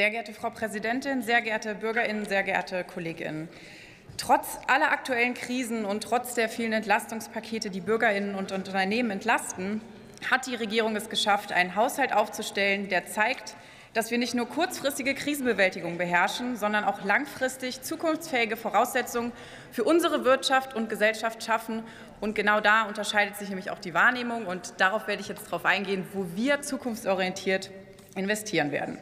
Sehr geehrte Frau Präsidentin, sehr geehrte Bürgerinnen, sehr geehrte Kolleginnen. Trotz aller aktuellen Krisen und trotz der vielen Entlastungspakete, die Bürgerinnen und Unternehmen entlasten, hat die Regierung es geschafft, einen Haushalt aufzustellen, der zeigt, dass wir nicht nur kurzfristige Krisenbewältigung beherrschen, sondern auch langfristig zukunftsfähige Voraussetzungen für unsere Wirtschaft und Gesellschaft schaffen. Und genau da unterscheidet sich nämlich auch die Wahrnehmung. Und darauf werde ich jetzt darauf eingehen, wo wir zukunftsorientiert investieren werden.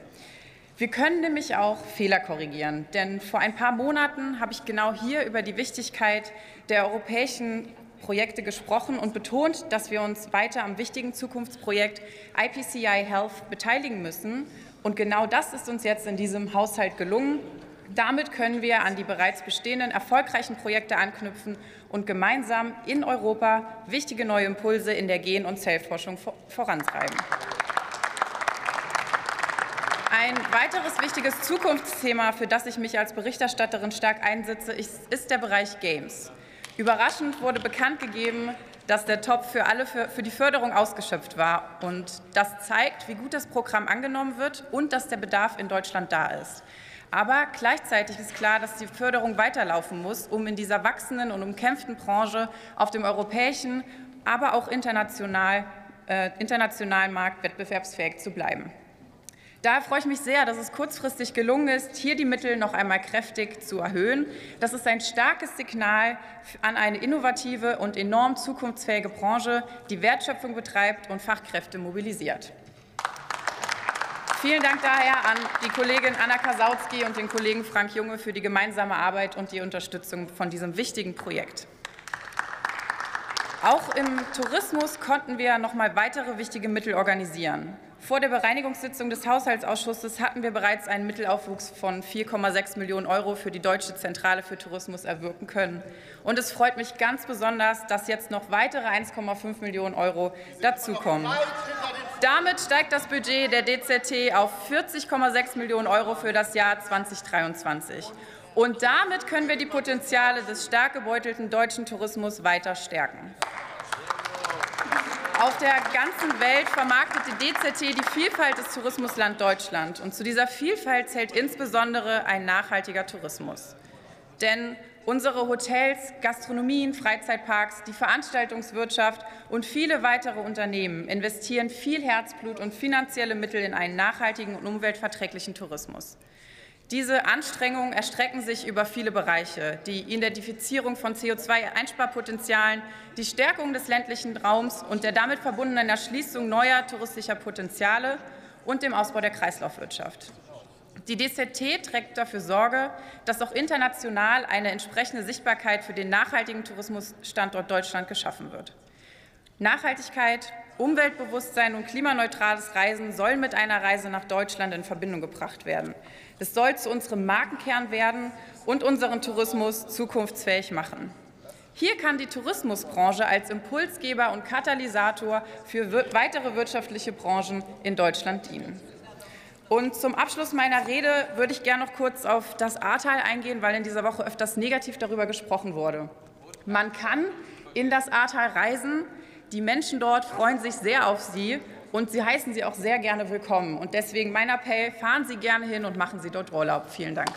Wir können nämlich auch Fehler korrigieren, denn vor ein paar Monaten habe ich genau hier über die Wichtigkeit der europäischen Projekte gesprochen und betont, dass wir uns weiter am wichtigen Zukunftsprojekt IPCI Health beteiligen müssen. Und genau das ist uns jetzt in diesem Haushalt gelungen. Damit können wir an die bereits bestehenden erfolgreichen Projekte anknüpfen und gemeinsam in Europa wichtige neue Impulse in der Gen- und Zellforschung vorantreiben. Ein weiteres wichtiges Zukunftsthema, für das ich mich als Berichterstatterin stark einsetze, ist der Bereich Games. Überraschend wurde bekannt gegeben, dass der Topf für alle für, die Förderung ausgeschöpft war. Und das zeigt, wie gut das Programm angenommen wird und dass der Bedarf in Deutschland da ist. Aber gleichzeitig ist klar, dass die Förderung weiterlaufen muss, um in dieser wachsenden und umkämpften Branche auf dem europäischen, aber auch international, äh, internationalen Markt wettbewerbsfähig zu bleiben. Daher freue ich mich sehr, dass es kurzfristig gelungen ist, hier die Mittel noch einmal kräftig zu erhöhen. Das ist ein starkes Signal an eine innovative und enorm zukunftsfähige Branche, die Wertschöpfung betreibt und Fachkräfte mobilisiert. Vielen Dank daher an die Kollegin Anna Kasautsky und den Kollegen Frank Junge für die gemeinsame Arbeit und die Unterstützung von diesem wichtigen Projekt. Auch im Tourismus konnten wir noch mal weitere wichtige Mittel organisieren. Vor der Bereinigungssitzung des Haushaltsausschusses hatten wir bereits einen Mittelaufwuchs von 4,6 Millionen Euro für die Deutsche Zentrale für Tourismus erwirken können. Und es freut mich ganz besonders, dass jetzt noch weitere 1,5 Millionen Euro dazukommen. Damit steigt das Budget der DZT auf 40,6 Millionen Euro für das Jahr 2023. Und damit können wir die Potenziale des stark gebeutelten deutschen Tourismus weiter stärken. Auf der ganzen Welt vermarktet die DZT die Vielfalt des Tourismusland Deutschland. Und zu dieser Vielfalt zählt insbesondere ein nachhaltiger Tourismus. Denn unsere Hotels, Gastronomien, Freizeitparks, die Veranstaltungswirtschaft und viele weitere Unternehmen investieren viel Herzblut und finanzielle Mittel in einen nachhaltigen und umweltverträglichen Tourismus. Diese Anstrengungen erstrecken sich über viele Bereiche. Die Identifizierung von CO2-Einsparpotenzialen, die Stärkung des ländlichen Raums und der damit verbundenen Erschließung neuer touristischer Potenziale und dem Ausbau der Kreislaufwirtschaft. Die DZT trägt dafür Sorge, dass auch international eine entsprechende Sichtbarkeit für den nachhaltigen Tourismusstandort Deutschland geschaffen wird. Nachhaltigkeit, Umweltbewusstsein und klimaneutrales Reisen sollen mit einer Reise nach Deutschland in Verbindung gebracht werden. Es soll zu unserem Markenkern werden und unseren Tourismus zukunftsfähig machen. Hier kann die Tourismusbranche als Impulsgeber und Katalysator für weitere wirtschaftliche Branchen in Deutschland dienen. Und zum Abschluss meiner Rede würde ich gerne noch kurz auf das Ahrtal eingehen, weil in dieser Woche öfters negativ darüber gesprochen wurde. Man kann in das Ahrtal reisen, die Menschen dort freuen sich sehr auf Sie und Sie heißen Sie auch sehr gerne willkommen. Und deswegen mein Appell, fahren Sie gerne hin und machen Sie dort Urlaub. Vielen Dank.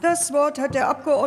Das Wort hat der Abgeordnete